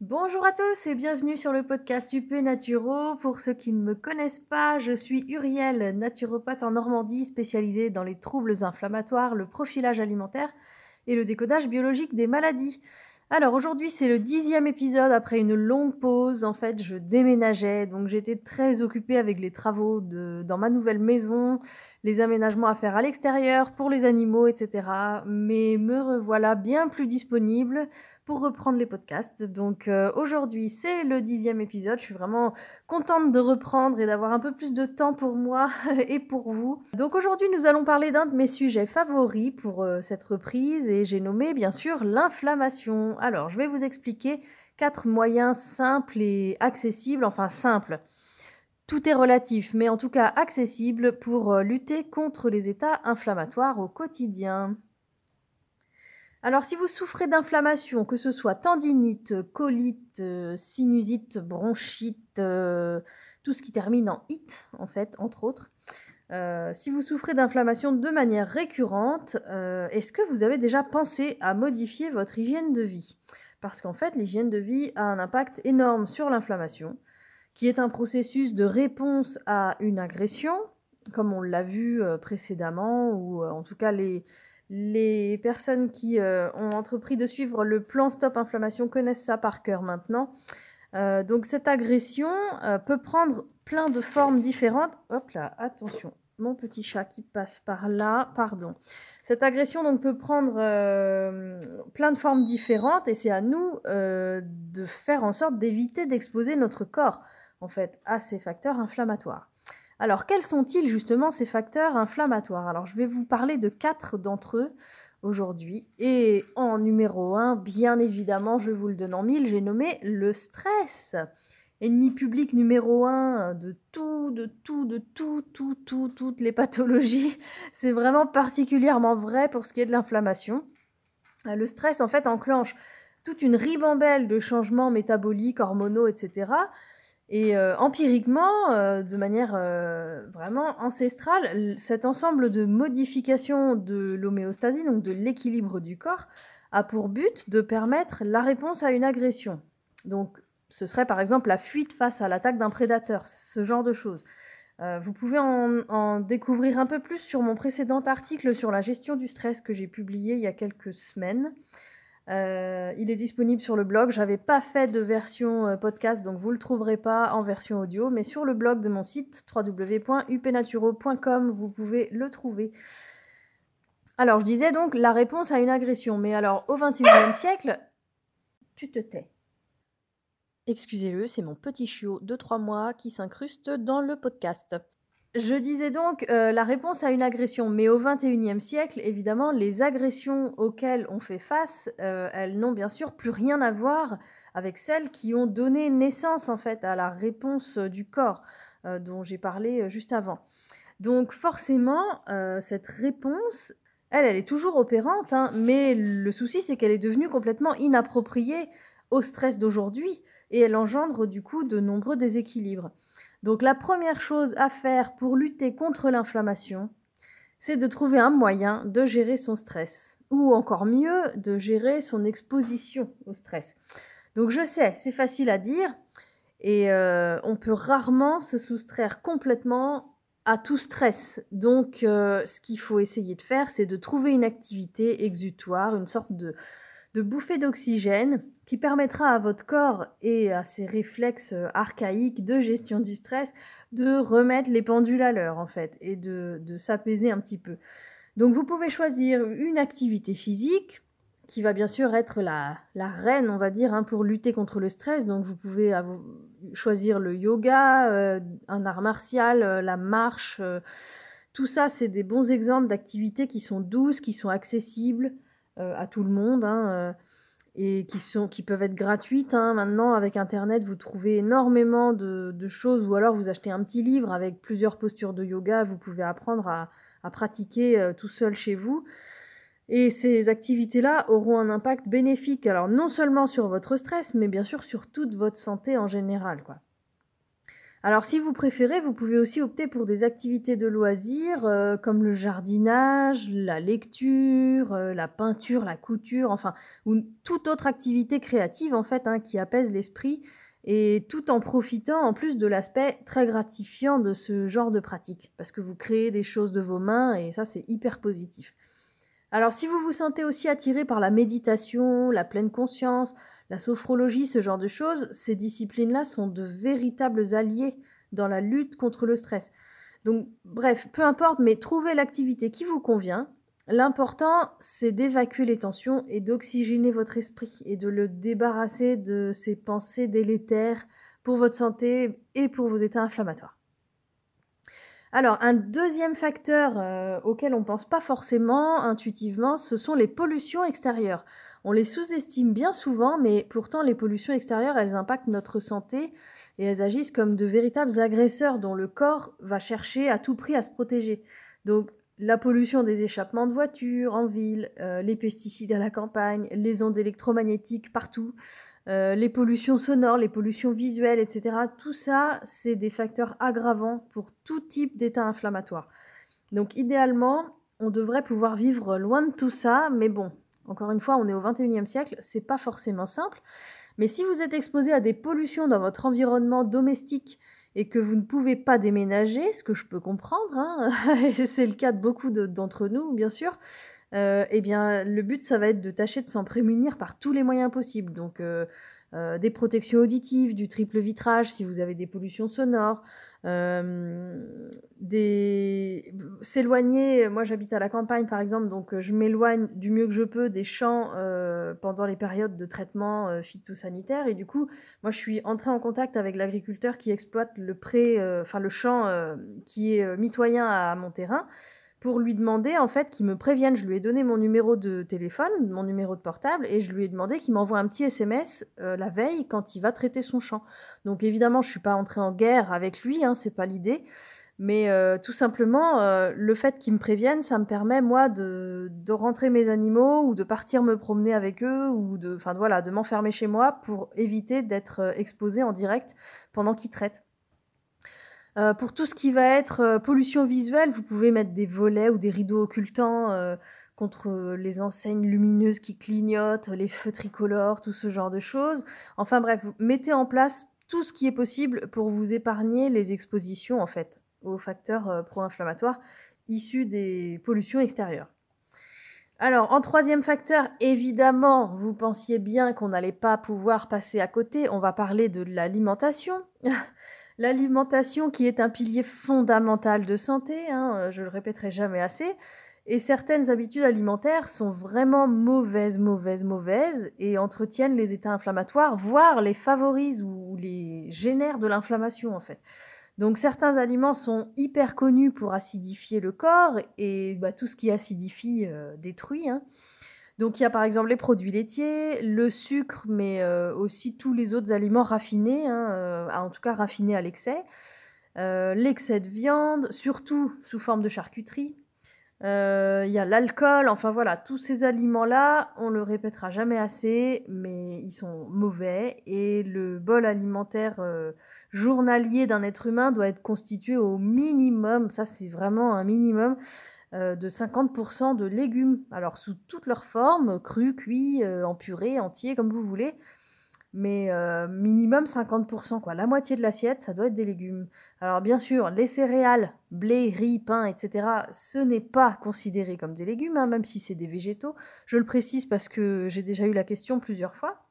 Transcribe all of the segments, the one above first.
Bonjour à tous et bienvenue sur le podcast UP Naturo. Pour ceux qui ne me connaissent pas, je suis Uriel, naturopathe en Normandie spécialisée dans les troubles inflammatoires, le profilage alimentaire et le décodage biologique des maladies. Alors aujourd'hui c'est le dixième épisode après une longue pause. En fait je déménageais donc j'étais très occupée avec les travaux de, dans ma nouvelle maison, les aménagements à faire à l'extérieur pour les animaux, etc. Mais me revoilà bien plus disponible pour reprendre les podcasts. Donc euh, aujourd'hui, c'est le dixième épisode. Je suis vraiment contente de reprendre et d'avoir un peu plus de temps pour moi et pour vous. Donc aujourd'hui, nous allons parler d'un de mes sujets favoris pour euh, cette reprise et j'ai nommé bien sûr l'inflammation. Alors, je vais vous expliquer quatre moyens simples et accessibles, enfin simples. Tout est relatif, mais en tout cas accessible pour euh, lutter contre les états inflammatoires au quotidien. Alors, si vous souffrez d'inflammation, que ce soit tendinite, colite, euh, sinusite, bronchite, euh, tout ce qui termine en it, en fait, entre autres, euh, si vous souffrez d'inflammation de manière récurrente, est-ce que vous avez déjà pensé à modifier votre hygiène de vie? Parce qu'en fait, l'hygiène de vie a un impact énorme sur l'inflammation, qui est un processus de réponse à une agression, comme on l'a vu précédemment, ou en tout cas les les personnes qui euh, ont entrepris de suivre le plan Stop Inflammation connaissent ça par cœur maintenant. Euh, donc cette agression euh, peut prendre plein de formes différentes. Hop là, attention, mon petit chat qui passe par là, pardon. Cette agression donc peut prendre plein de formes différentes et c'est à nous de faire en sorte d'éviter d'exposer notre corps en fait à ces facteurs inflammatoires. Alors, quels sont-ils justement ces facteurs inflammatoires? Alors, je vais vous parler de quatre d'entre eux aujourd'hui. Et en numéro un, bien évidemment, je vous le donne en mille, j'ai nommé le stress. Ennemi public numéro un de tout, de tout, de tout, tout, tout, toutes les pathologies. C'est vraiment particulièrement vrai pour ce qui est de l'inflammation. Le stress, en fait, enclenche toute une ribambelle de changements métaboliques, hormonaux, etc. Et euh, empiriquement, euh, de manière euh, vraiment ancestrale, cet ensemble de modifications de l'homéostasie, donc de l'équilibre du corps, a pour but de permettre la réponse à une agression. Donc ce serait par exemple la fuite face à l'attaque d'un prédateur, ce genre de choses. vous pouvez en, découvrir un peu plus sur mon précédent article sur la gestion du stress que j'ai publié il y a quelques semaines. Euh, il est disponible sur le blog. J'avais pas fait de version euh, podcast, donc vous le trouverez pas en version audio, mais sur le blog de mon site www.upnaturo.com, vous pouvez le trouver. Alors, je disais donc la réponse à une agression, mais alors au XXIe siècle, tu te tais. Excusez-le, c'est mon petit chiot de 3 mois qui s'incruste dans le podcast. Je disais donc euh, la réponse à une agression, mais au XXIe siècle, évidemment, les agressions auxquelles on fait face, euh, elles n'ont bien sûr plus rien à voir avec celles qui ont donné naissance en fait à la réponse du corps euh, dont j'ai parlé juste avant. Donc forcément, cette réponse, elle, elle est toujours opérante, hein, mais le souci c'est qu'elle est devenue complètement inappropriée au stress d'aujourd'hui et elle engendre du coup de nombreux déséquilibres. Donc la première chose à faire pour lutter contre l'inflammation, c'est de trouver un moyen de gérer son stress, ou encore mieux, de gérer son exposition au stress. Donc je sais, c'est facile à dire, et euh, on peut rarement se soustraire complètement à tout stress. Donc euh, ce qu'il faut essayer de faire, c'est de trouver une activité exutoire, une sorte de, de bouffée d'oxygène qui permettra à votre corps et à ses réflexes euh, archaïques de gestion du stress de remettre les pendules à l'heure en fait et de, s'apaiser un petit peu. Donc vous pouvez choisir une activité physique qui va bien sûr être la, reine, on va dire, hein, pour lutter contre le stress. Donc vous pouvez choisir le yoga, euh, un art martial, euh, la marche. tout ça, c'est des bons exemples d'activités qui sont douces, qui sont accessibles à tout le monde. Hein, et qui, sont, qui peuvent être gratuites. Hein. Maintenant, avec Internet, vous trouvez énormément de, choses, ou alors vous achetez un petit livre avec plusieurs postures de yoga, vous pouvez apprendre à, pratiquer euh, tout seul chez vous. Et ces activités-là auront un impact bénéfique, alors non seulement sur votre stress, mais bien sûr sur toute votre santé en général. Quoi. Alors si vous préférez, vous pouvez aussi opter pour des activités de loisirs euh, comme le jardinage, la lecture, euh, la peinture, la couture, enfin, ou toute autre activité créative en fait hein, qui apaise l'esprit et tout en profitant en plus de l'aspect très gratifiant de ce genre de pratique parce que vous créez des choses de vos mains et ça c'est hyper positif. Alors si vous vous sentez aussi attiré par la méditation, la pleine conscience, la sophrologie, ce genre de choses, ces disciplines-là sont de véritables alliés dans la lutte contre le stress. Donc, bref, peu importe, mais trouvez l'activité qui vous convient. L'important, c'est d'évacuer les tensions et d'oxygéner votre esprit et de le débarrasser de ces pensées délétères pour votre santé et pour vos états inflammatoires. Alors, un deuxième facteur euh, auquel on ne pense pas forcément intuitivement, ce sont les pollutions extérieures. On les sous-estime bien souvent, mais pourtant les pollutions extérieures, elles impactent notre santé et elles agissent comme de véritables agresseurs dont le corps va chercher à tout prix à se protéger. Donc la pollution des échappements de voitures en ville, euh, les pesticides à la campagne, les ondes électromagnétiques partout, euh, les pollutions sonores, les pollutions visuelles, etc. Tout ça, c'est des facteurs aggravants pour tout type d'état inflammatoire. Donc idéalement, on devrait pouvoir vivre loin de tout ça, mais bon, encore une fois, on est au 21e siècle, c'est pas forcément simple. Mais si vous êtes exposé à des pollutions dans votre environnement domestique et que vous ne pouvez pas déménager, ce que je peux comprendre, hein, c'est le cas de beaucoup d'entre nous, bien sûr, euh, eh bien, le but, ça va être de tâcher de s'en prémunir par tous les moyens possibles. Donc, euh, euh, des protections auditives, du triple vitrage si vous avez des pollutions sonores, des... s'éloigner, moi j'habite à la campagne par exemple, donc je m'éloigne du mieux que je peux des champs pendant les périodes de traitement phytosanitaire. Et du coup moi je suis entrée en contact avec l'agriculteur qui exploite le pré, enfin le champ qui est mitoyen à mon terrain pour lui demander en fait qu'il me prévienne. Je lui ai donné mon numéro de téléphone, mon numéro de portable, et je lui ai demandé qu'il m'envoie un petit SMS euh, la veille quand il va traiter son champ. Donc évidemment, je suis pas entrée en guerre avec lui, hein, c'est pas l'idée. Mais euh, tout simplement, euh, le fait qu'il me prévienne, ça me permet moi de, rentrer mes animaux ou de partir me promener avec eux ou de, enfin voilà, de m'enfermer chez moi pour éviter d'être exposé en direct pendant qu'il traite. Euh, pour tout ce qui va être euh, pollution visuelle, vous pouvez mettre des volets ou des rideaux occultants euh, contre les enseignes lumineuses qui clignotent, les feux tricolores, tout ce genre de choses. Enfin bref, mettez en place tout ce qui est possible pour vous épargner les expositions en fait aux facteurs pro-inflammatoires issus des pollutions extérieures. Alors, en troisième facteur, évidemment, vous pensiez bien qu'on n'allait pas pouvoir passer à côté. On va parler de l'alimentation. L'alimentation qui est un pilier fondamental de santé, hein, euh, je le répéterai jamais assez, et certaines habitudes alimentaires sont vraiment mauvaises, mauvaises, mauvaises, et entretiennent les états inflammatoires, voire les favorisent ou les génèrent de l'inflammation en fait. Donc certains aliments sont hyper connus pour acidifier le corps, et bah, tout ce qui acidifie euh, détruit. Hein. Donc il y a par exemple les produits laitiers, le sucre, mais euh, aussi tous les autres aliments raffinés, hein, euh, en tout cas raffinés à l'excès. Euh, l'excès de viande, surtout sous forme de charcuterie. Il y a l'alcool, enfin voilà, tous ces aliments-là, on le répétera jamais assez, mais ils sont mauvais et le bol alimentaire journalier d'un être humain doit être constitué au minimum, ça c'est vraiment un minimum, de 50% de légumes. Alors sous toutes leurs formes, crus, cuits, euh, en purée, entiers, comme vous voulez. Mais euh, minimum 50%, quoi. La moitié de l'assiette, ça doit être des légumes. Alors bien sûr, les céréales, blé, riz, pain, etc., ce n'est pas considéré comme des légumes, hein, même si c'est des végétaux. Je le précise parce que j'ai déjà eu la question plusieurs fois.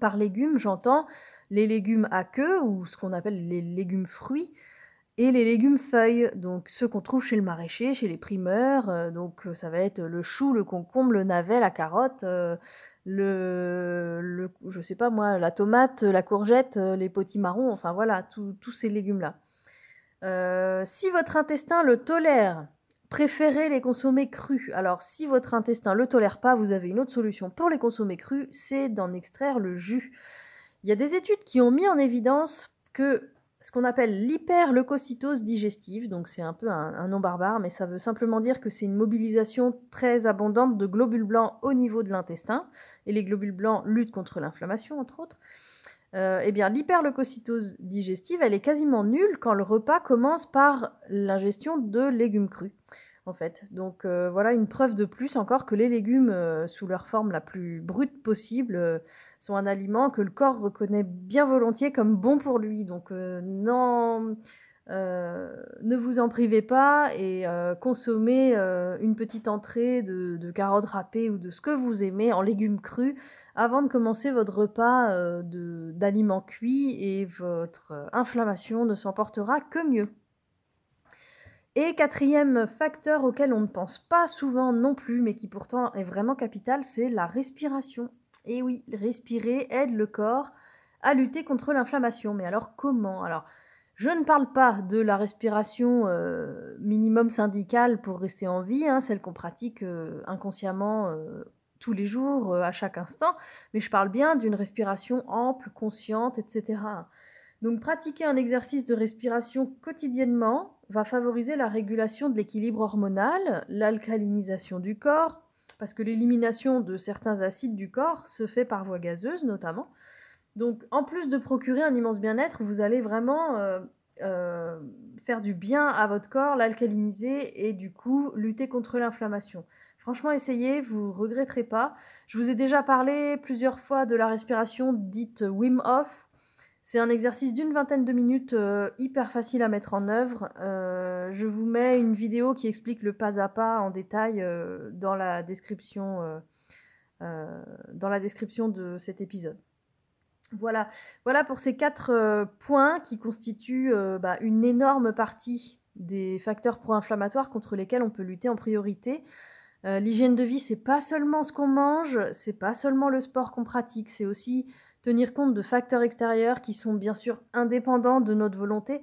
Par légumes, j'entends les légumes à queue, ou ce qu'on appelle les légumes fruits, et les légumes feuilles, donc ceux qu'on trouve chez le maraîcher, chez les primeurs, euh, donc euh, ça va être le chou, le concombre, le navet, la carotte, euh, le, le, je sais pas moi, la tomate, la courgette, les potimarrons, enfin voilà, tous ces légumes-là. si votre intestin le tolère, préférez les consommer crus. Alors si votre intestin le tolère pas, vous avez une autre solution pour les consommer crus, c'est d'en extraire le jus. Il y a des études qui ont mis en évidence que ce qu'on appelle l'hyperleucocytose digestive, donc c'est un peu un, nom barbare, mais ça veut simplement dire que c'est une mobilisation très abondante de globules blancs au niveau de l'intestin, et les globules blancs luttent contre l'inflammation, entre autres. euh, eh bien, l'hyperleucocytose digestive, elle est quasiment nulle quand le repas commence par l'ingestion de légumes crus, Donc euh, voilà une preuve de plus encore que les légumes, euh, sous leur forme la plus brute possible, sont un aliment que le corps reconnaît bien volontiers comme bon pour lui. Donc non, ne vous en privez pas et consommez une petite entrée de, de, carottes râpées ou de ce que vous aimez en légumes crus avant de commencer votre repas euh, d'aliments cuits et votre euh, inflammation ne s'en portera que mieux. Et quatrième facteur auquel on ne pense pas souvent non plus, mais qui pourtant est vraiment capital, c'est la respiration. Et oui, respirer aide le corps à lutter contre l'inflammation. Mais alors comment? Alors, je ne parle pas de la respiration euh, minimum syndicale pour rester en vie, hein, celle qu'on pratique inconsciemment tous les jours, euh, à chaque instant, mais je parle bien d'une respiration ample, consciente, etc. Donc pratiquer un exercice de respiration quotidiennement va favoriser la régulation de l'équilibre hormonal, l'alcalinisation du corps, parce que l'élimination de certains acides du corps se fait par voie gazeuse notamment. Donc en plus de procurer un immense bien-être, vous allez vraiment euh, euh, faire du bien à votre corps, l'alcaliniser et du coup lutter contre l'inflammation. Franchement, essayez, vous regretterez pas. Je vous ai déjà parlé plusieurs fois de la respiration dite Wim Hof. C'est un exercice d'une vingtaine de minutes euh, hyper facile à mettre en œuvre. Euh, je vous mets une vidéo qui explique le pas à pas en détail euh, dans, la description, de cet épisode. Voilà, pour ces quatre points qui constituent bah, une énorme partie des facteurs pro-inflammatoires contre lesquels on peut lutter en priorité. L'hygiène de vie, c'est pas seulement ce qu'on mange, c'est pas seulement le sport qu'on pratique, c'est aussi tenir compte de facteurs extérieurs qui sont bien sûr indépendants de notre volonté,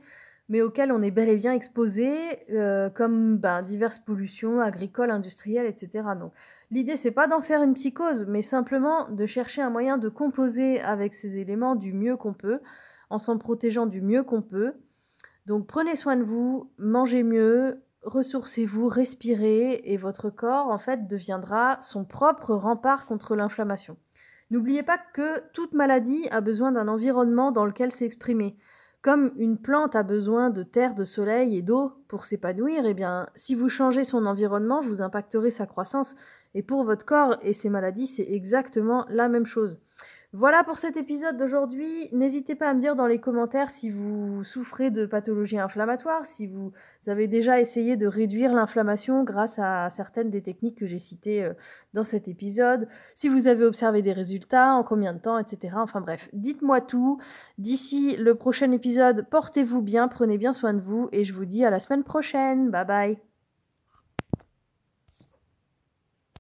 mais auxquels on est bel et bien exposé, euh, comme ben, diverses pollutions agricoles, industrielles, etc. Donc l'idée, c'est pas d'en faire une psychose, mais simplement de chercher un moyen de composer avec ces éléments du mieux qu'on peut, en s'en protégeant du mieux qu'on peut. Donc prenez soin de vous, mangez mieux, ressourcez-vous, respirez et votre corps en fait deviendra son propre rempart contre l'inflammation. N'oubliez pas que toute maladie a besoin d'un environnement dans lequel s'exprimer. Comme une plante a besoin de terre, de soleil et d'eau pour s'épanouir, eh bien, si vous changez son environnement, vous impacterez sa croissance. Et pour votre corps et ses maladies, c'est exactement la même chose. Voilà pour cet épisode d'aujourd'hui. N'hésitez pas à me dire dans les commentaires si vous souffrez de pathologies inflammatoires, si vous avez déjà essayé de réduire l'inflammation grâce à certaines des techniques que j'ai citées euh, dans cet épisode, si vous avez observé des résultats, en combien de temps, etc. Enfin bref, dites-moi tout. D'ici le prochain épisode, portez-vous bien, prenez bien soin de vous et je vous dis à la semaine prochaine. Bye bye.